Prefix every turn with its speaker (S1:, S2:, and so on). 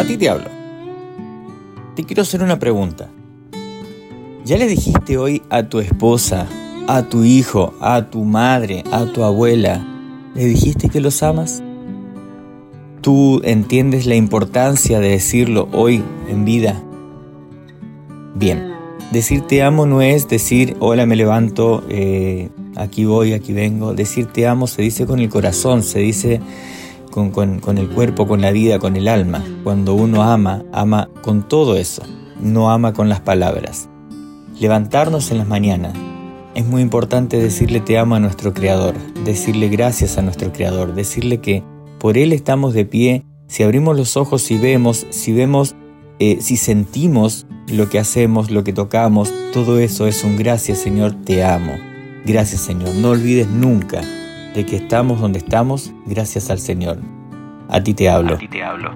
S1: A ti te hablo. Te quiero hacer una pregunta. ¿Ya le dijiste hoy a tu esposa, a tu hijo, a tu madre, a tu abuela, le dijiste que los amas? ¿Tú entiendes la importancia de decirlo hoy en vida? Bien, decir te amo no es decir hola me levanto, eh, aquí voy, aquí vengo. Decir te amo se dice con el corazón, se dice con, el cuerpo, con la vida, con el alma. Cuando uno ama, ama con todo eso, no ama con las palabras. Levantarnos en las mañanas. Es muy importante decirle te amo a nuestro Creador, decirle gracias a nuestro Creador, decirle que por Él estamos de pie. Si abrimos los ojos y vemos, si vemos, eh, si sentimos lo que hacemos, lo que tocamos, todo eso es un gracias Señor, te amo. Gracias Señor. No olvides nunca de que estamos donde estamos gracias al Señor. A ti te hablo.
S2: Te hablo.